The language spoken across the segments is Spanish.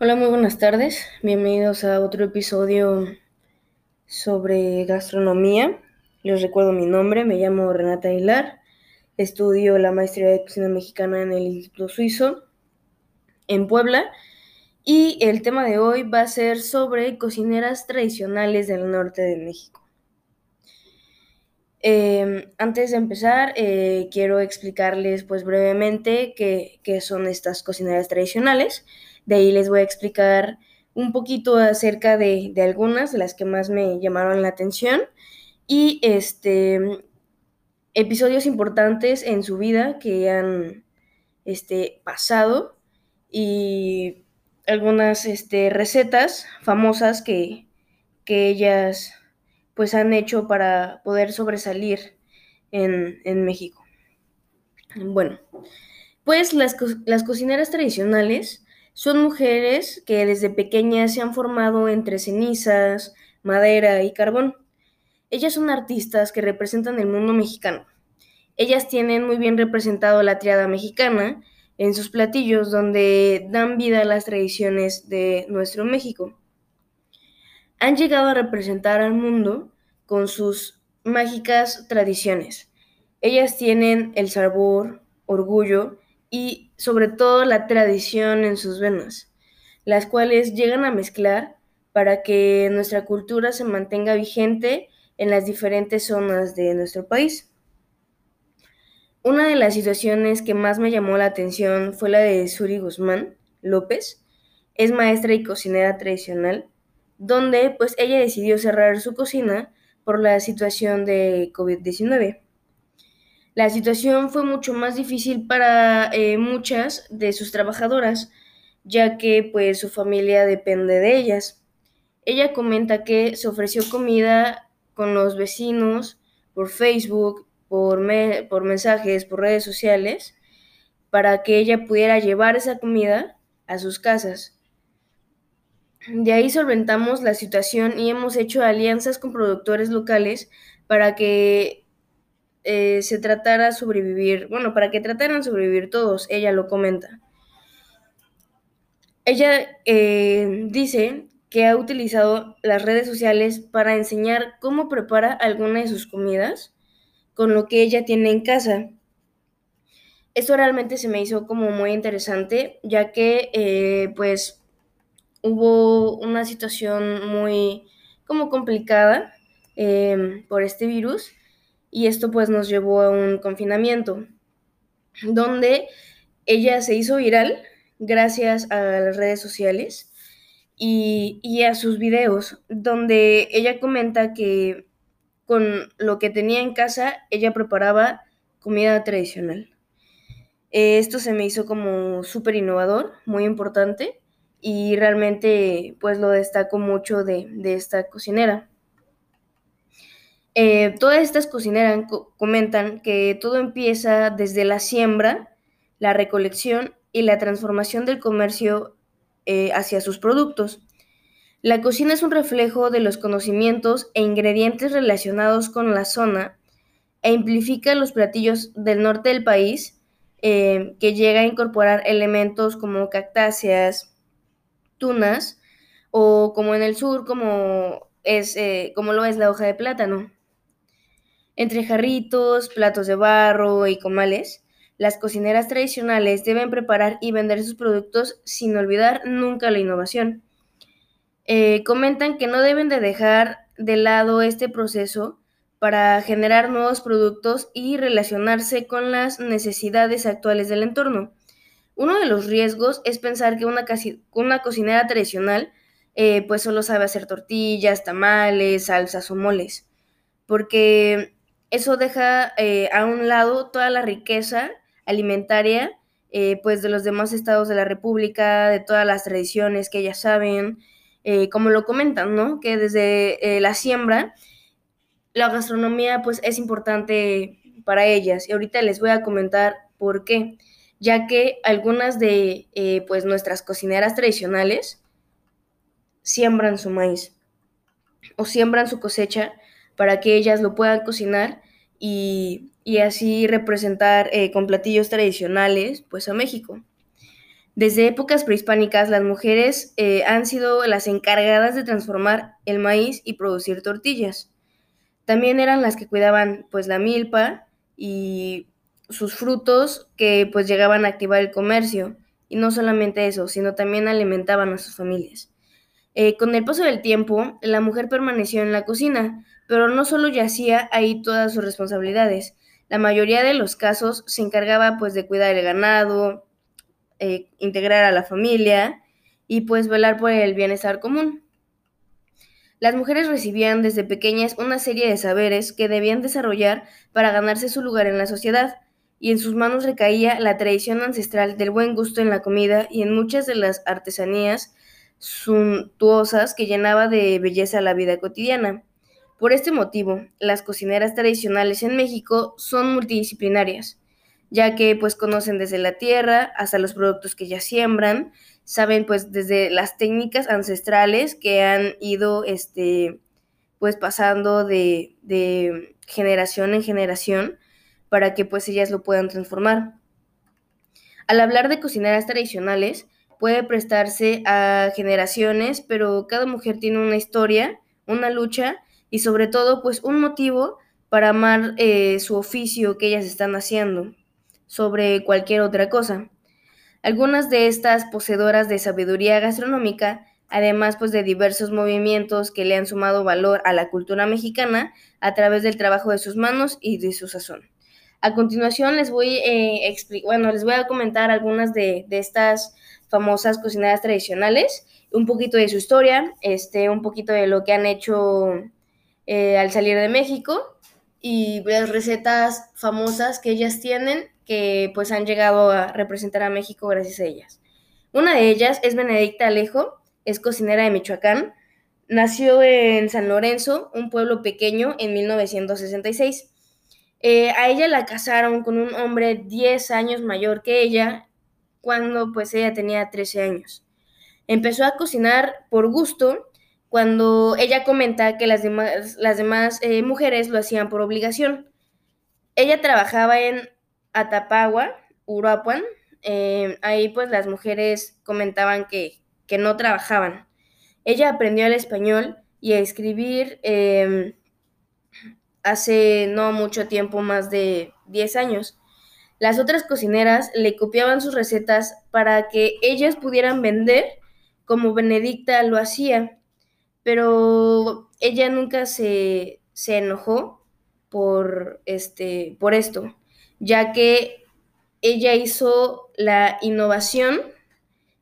Hola, muy buenas tardes. Bienvenidos a otro episodio sobre gastronomía. Les recuerdo mi nombre, me llamo Renata Aguilar. Estudio la maestría de cocina mexicana en el Instituto Suizo en Puebla. Y el tema de hoy va a ser sobre cocineras tradicionales del norte de México. Eh, antes de empezar, eh, quiero explicarles pues brevemente qué, qué son estas cocineras tradicionales. De ahí les voy a explicar un poquito acerca de, algunas, de las que más me llamaron la atención. Y este episodios importantes en su vida que han este, pasado y algunas este, recetas famosas que, que ellas pues han hecho para poder sobresalir en, en México. Bueno, pues las, las, cocineras tradicionales son mujeres que desde pequeñas se han formado entre cenizas, madera y carbón. Ellas son artistas que representan el mundo mexicano. Ellas tienen muy bien representado la triada mexicana en sus platillos donde dan vida a las tradiciones de nuestro México han llegado a representar al mundo con sus mágicas tradiciones. Ellas tienen el sabor, orgullo y sobre todo la tradición en sus venas, las cuales llegan a mezclar para que nuestra cultura se mantenga vigente en las diferentes zonas de nuestro país. Una de las situaciones que más me llamó la atención fue la de Suri Guzmán López. Es maestra y cocinera tradicional donde pues ella decidió cerrar su cocina por la situación de COVID-19. La situación fue mucho más difícil para eh, muchas de sus trabajadoras, ya que pues su familia depende de ellas. Ella comenta que se ofreció comida con los vecinos por Facebook, por, me por mensajes, por redes sociales, para que ella pudiera llevar esa comida a sus casas de ahí solventamos la situación y hemos hecho alianzas con productores locales para que eh, se tratara sobrevivir, bueno, para que trataran sobrevivir todos, ella lo comenta. Ella eh, dice que ha utilizado las redes sociales para enseñar cómo prepara alguna de sus comidas con lo que ella tiene en casa. Esto realmente se me hizo como muy interesante, ya que eh, pues hubo una situación muy como complicada eh, por este virus y esto pues nos llevó a un confinamiento donde ella se hizo viral gracias a las redes sociales y, a sus videos donde ella comenta que con lo que tenía en casa ella preparaba comida tradicional. Eh, esto se me hizo como súper innovador, muy importante y realmente pues lo destaco mucho de, de esta cocinera. Eh, todas estas cocineras co comentan que todo empieza desde la siembra, la recolección y la transformación del comercio eh, hacia sus productos. La cocina es un reflejo de los conocimientos e ingredientes relacionados con la zona e amplifica los platillos del norte del país, eh, que llega a incorporar elementos como cactáceas, tunas, o como en el sur, como, es, como lo es la hoja de plátano. Entre jarritos, platos de barro y comales, las cocineras tradicionales deben preparar y vender sus productos sin olvidar nunca la innovación. Eh, comentan que no deben de dejar de lado este proceso para generar nuevos productos y relacionarse con las necesidades actuales del entorno. Uno de los riesgos es pensar que una, cocinera tradicional eh, pues solo sabe hacer tortillas, tamales, salsas o moles, porque eso deja eh, a un lado toda la riqueza alimentaria eh, pues de los demás estados de la República, de todas las tradiciones que ellas saben, como lo comentan, ¿no? Que desde la siembra la gastronomía pues es importante para ellas y ahorita les voy a comentar por qué ya que algunas de eh, pues nuestras cocineras tradicionales siembran su maíz o siembran su cosecha para que ellas lo puedan cocinar y, y así representar eh, con platillos tradicionales pues a México. Desde épocas prehispánicas, las mujeres eh, han sido las encargadas de transformar el maíz y producir tortillas. También eran las que cuidaban pues la milpa y sus frutos que pues llegaban a activar el comercio. Y no solamente eso, sino también alimentaban a sus familias. Eh, con el paso del tiempo, la mujer permaneció en la cocina, pero no solo yacía ahí todas sus responsabilidades. La mayoría de los casos se encargaba pues de cuidar el ganado, eh, integrar a la familia y pues velar por el bienestar común. Las mujeres recibían desde pequeñas una serie de saberes que debían desarrollar para ganarse su lugar en la sociedad, y en sus manos recaía la tradición ancestral del buen gusto en la comida y en muchas de las artesanías suntuosas que llenaba de belleza la vida cotidiana. Por este motivo, las cocineras tradicionales en México son multidisciplinarias ya que pues conocen desde la tierra hasta los productos que ya siembran, saben pues desde las técnicas ancestrales que han ido este pues pasando de, de generación en generación para que pues ellas lo puedan transformar. Al hablar de cocineras tradicionales, puede prestarse a generaciones, pero cada mujer tiene una historia, una lucha y sobre todo pues un motivo para amar eh, su oficio que ellas están haciendo sobre cualquier otra cosa. Algunas de estas poseedoras de sabiduría gastronómica, además pues de diversos movimientos que le han sumado valor a la cultura mexicana a través del trabajo de sus manos y de su sazón. A continuación les voy, eh, bueno, les voy a comentar algunas de, estas famosas cocineras tradicionales, un poquito de su historia, este, un poquito de lo que han hecho eh, al salir de México y las recetas famosas que ellas tienen que pues han llegado a representar a México gracias a ellas. Una de ellas es Benedicta Alejo, es cocinera de Michoacán, nació en San Lorenzo, un pueblo pequeño, en 1966. Eh, a ella la casaron con un hombre 10 años mayor que ella, cuando pues ella tenía 13 años. Empezó a cocinar por gusto, cuando ella comenta que las demás, las demás eh, mujeres lo hacían por obligación. Ella trabajaba en Atapagua, Uruapuan, eh, ahí pues las mujeres comentaban que, no trabajaban. Ella aprendió el español y a escribir em, hace no mucho tiempo, más de 10 años. Las otras cocineras le copiaban sus recetas para que ellas pudieran vender como Benedicta lo hacía, pero ella nunca se, se enojó por, este, por esto ya que ella hizo la innovación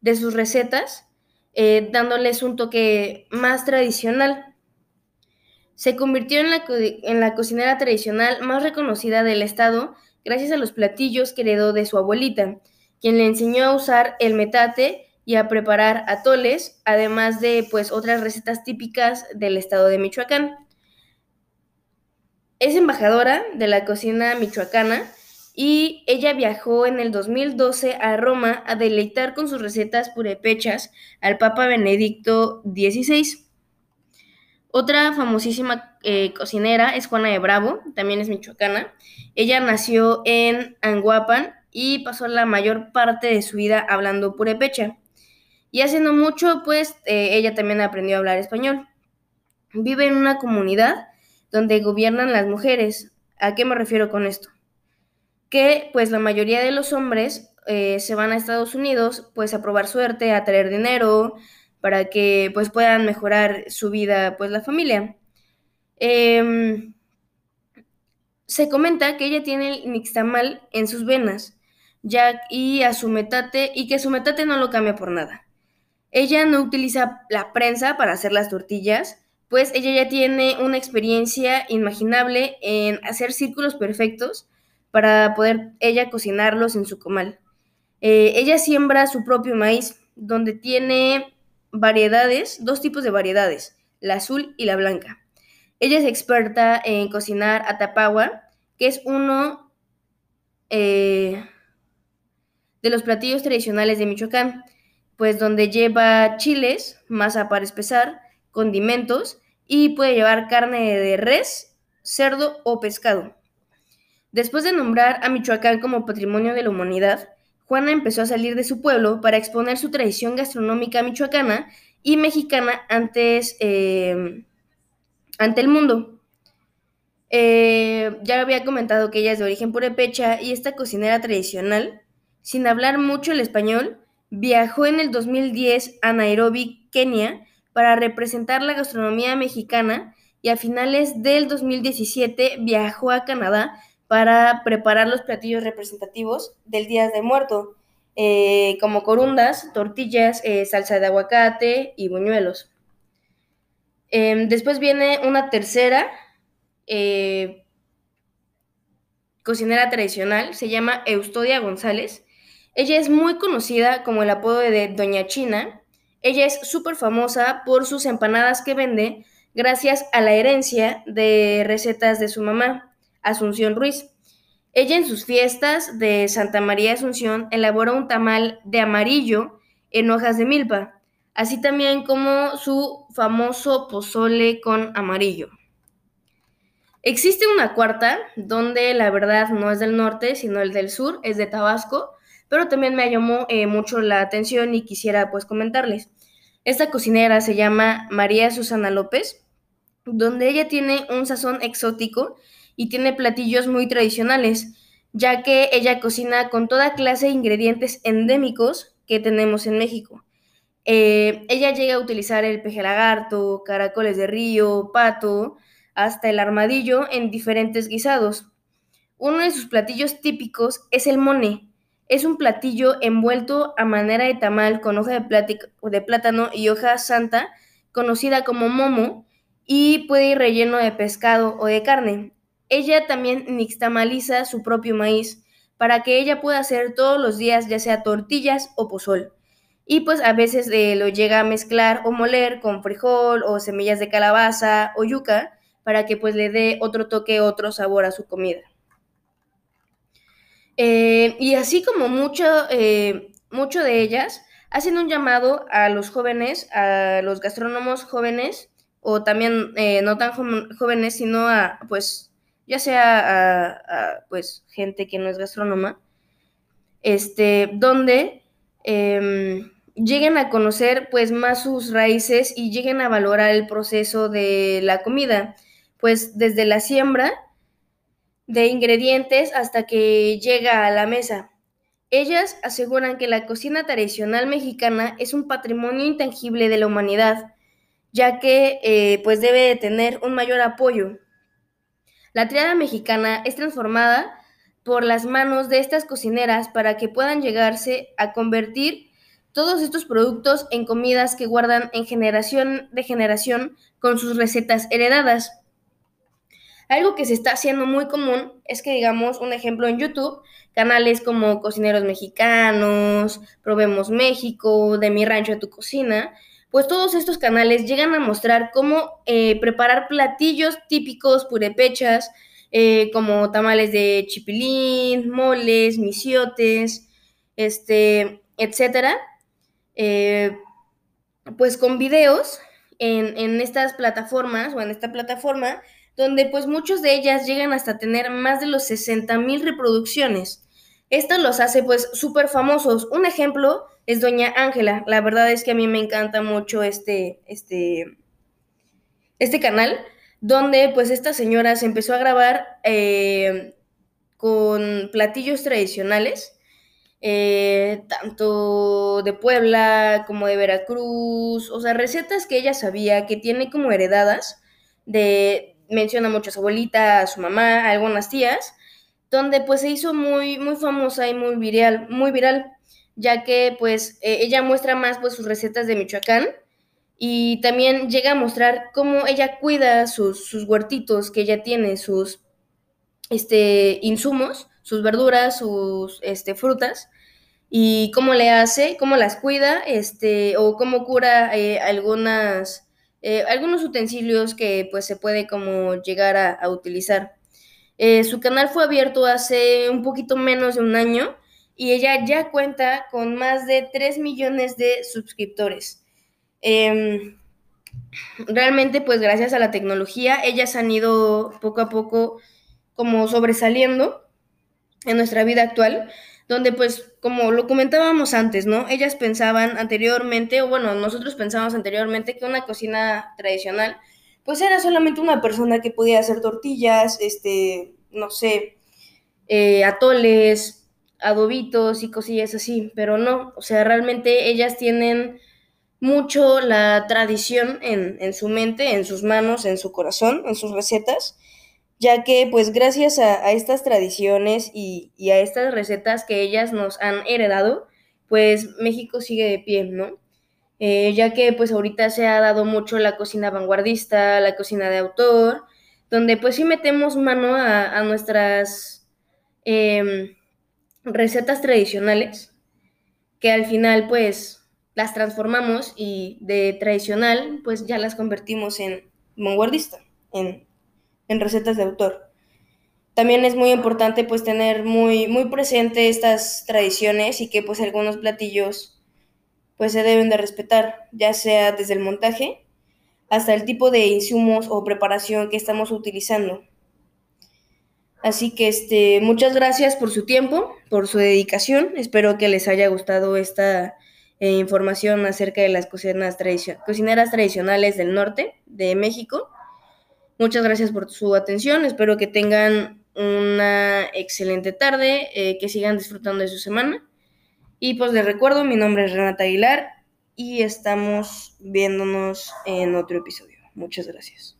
de sus recetas, eh, dándoles un toque más tradicional. Se convirtió en la, en la cocinera tradicional más reconocida del estado gracias a los platillos que heredó de su abuelita, quien le enseñó a usar el metate y a preparar atoles, además de pues otras recetas típicas del estado de Michoacán. Es embajadora de la cocina michoacana y ella viajó en el 2012 a Roma a deleitar con sus recetas purépechas al Papa Benedicto XVI. Otra famosísima eh, cocinera es Juana de Bravo, también es michoacana. Ella nació en Anguapan y pasó la mayor parte de su vida hablando purépecha. Y hace no mucho, pues, eh, ella también aprendió a hablar español. Vive en una comunidad donde gobiernan las mujeres. ¿A qué me refiero con esto? que pues la mayoría de los hombres eh, se van a Estados Unidos pues a probar suerte, a traer dinero, para que pues puedan mejorar su vida pues la familia. Em, se comenta que ella tiene el nixtamal en sus venas ya, y a su metate y que su metate no lo cambia por nada. Ella no utiliza la prensa para hacer las tortillas, pues ella ya tiene una experiencia imaginable en hacer círculos perfectos para poder ella cocinarlos en su comal. Eh, ella siembra su propio maíz, donde tiene variedades, dos tipos de variedades, la azul y la blanca. Ella es experta en cocinar atapagua, que es uno eh, de los platillos tradicionales de Michoacán, pues donde lleva chiles, masa para espesar, condimentos y puede llevar carne de res, cerdo o pescado. Después de nombrar a Michoacán como Patrimonio de la Humanidad, Juana empezó a salir de su pueblo para exponer su tradición gastronómica michoacana y mexicana antes, eh, ante el mundo. Eh, ya había comentado que ella es de origen purepecha y esta cocinera tradicional, sin hablar mucho el español, viajó en el 2010 a Nairobi, Kenia, para representar la gastronomía mexicana y a finales del 2017 viajó a Canadá para preparar los platillos representativos del Día de Muerto, eh, como corundas, tortillas, eh, salsa de aguacate y buñuelos. Em, después viene una tercera eh, cocinera tradicional, se llama Eustodia González. Ella es muy conocida como el apodo de Doña China. Ella es súper famosa por sus empanadas que vende gracias a la herencia de recetas de su mamá. Asunción Ruiz. Ella en sus fiestas de Santa María Asunción elabora un tamal de amarillo en hojas de milpa, así también como su famoso pozole con amarillo. Existe una cuarta, donde la verdad no es del norte, sino el del sur, es de Tabasco, pero también me llamó eh, mucho la atención y quisiera pues comentarles. Esta cocinera se llama María Susana López, donde ella tiene un sazón exótico y tiene platillos muy tradicionales, ya que ella cocina con toda clase de ingredientes endémicos que tenemos en México. Eh, ella llega a utilizar el peje lagarto, caracoles de río, pato, hasta el armadillo en diferentes guisados. Uno de sus platillos típicos es el mone. Es un platillo envuelto a manera de tamal con hoja de, de plátano y hoja santa, conocida como momo, y puede ir relleno de pescado o de carne. Ella también nixtamaliza su propio maíz para que ella pueda hacer todos los días ya sea tortillas o pozol. Y pues a veces eh, lo llega a mezclar o moler con frijol o semillas de calabaza o yuca para que pues le dé otro toque, otro sabor a su comida. Eh, y así como mucho, eh, mucho de ellas hacen un llamado a los jóvenes, a los gastrónomos jóvenes, o también no tan jóvenes, sino a pues ya sea a, pues gente que no es gastrónoma, este, donde em, lleguen a conocer pues más sus raíces y lleguen a valorar el proceso de la comida, pues desde la siembra de ingredientes hasta que llega a la mesa. Ellas aseguran que la cocina tradicional mexicana es un patrimonio intangible de la humanidad, ya que eh, pues debe de tener un mayor apoyo la triada mexicana es transformada por las manos de estas cocineras para que puedan llegarse a convertir todos estos productos en comidas que guardan en generación de generación con sus recetas heredadas. Algo que se está haciendo muy común es que digamos un ejemplo en YouTube, canales como Cocineros Mexicanos, Probemos México, De mi rancho a tu cocina, pues todos estos canales llegan a mostrar cómo eh, preparar platillos típicos purepechas, eh, como tamales de chipilín, moles, misiotes, este, etcétera, eh, pues con videos en, en, estas plataformas o en esta plataforma, donde pues muchos de ellas llegan hasta tener más de los 60 mil reproducciones. Esto los hace pues súper famosos. Un ejemplo es Doña Ángela. La verdad es que a mí me encanta mucho este, este, este canal, donde pues esta señora se empezó a grabar eh, con platillos tradicionales, eh, tanto de Puebla como de Veracruz, o sea, recetas que ella sabía, que tiene como heredadas, de, menciona mucho a su abuelita, a su mamá, a algunas tías, donde pues se hizo muy, muy famosa y muy viral, muy viral, ya que pues eh, ella muestra más pues sus recetas de Michoacán y también llega a mostrar cómo ella cuida sus, sus huertitos que ella tiene, sus este, insumos, sus verduras, sus este, frutas, y cómo le hace, cómo las cuida, este, o cómo cura eh, algunas, eh, algunos utensilios que pues se puede como llegar a utilizar. Eh, su canal fue abierto hace un poquito menos de un año y ella ya cuenta con más de 3 millones de suscriptores. Em, realmente, pues gracias a la tecnología, ellas han ido poco a poco como sobresaliendo en nuestra vida actual, donde pues como lo comentábamos antes, ¿no? Ellas pensaban anteriormente, o bueno, nosotros pensábamos anteriormente que una cocina tradicional pues era solamente una persona que podía hacer tortillas, este, no sé, eh, atoles, adobitos y cosillas así, pero no, o sea, realmente ellas tienen mucho la tradición en, en su mente, en sus manos, en su corazón, en sus recetas, ya que pues gracias a, estas tradiciones y, a estas recetas que ellas nos han heredado, pues México sigue de pie, ¿no? Eh, ya que pues ahorita se ha dado mucho la cocina vanguardista, la cocina de autor, donde pues sí metemos mano a, nuestras eh, recetas tradicionales, que al final pues las transformamos y de tradicional pues ya las convertimos en vanguardista, en en recetas de autor. También es muy importante pues tener muy, muy presente estas tradiciones y que pues algunos platillos pues se deben de respetar, ya sea desde el montaje hasta el tipo de insumos o preparación que estamos utilizando. Así que este, muchas gracias por su tiempo, por su dedicación. Espero que les haya gustado esta eh, información acerca de las cocineras tradicionales del norte de México. Muchas gracias por su atención. Espero que tengan una excelente tarde, eh, que sigan disfrutando de su semana. Y pues les recuerdo, mi nombre es Renata Aguilar y estamos viéndonos en otro episodio. Muchas gracias.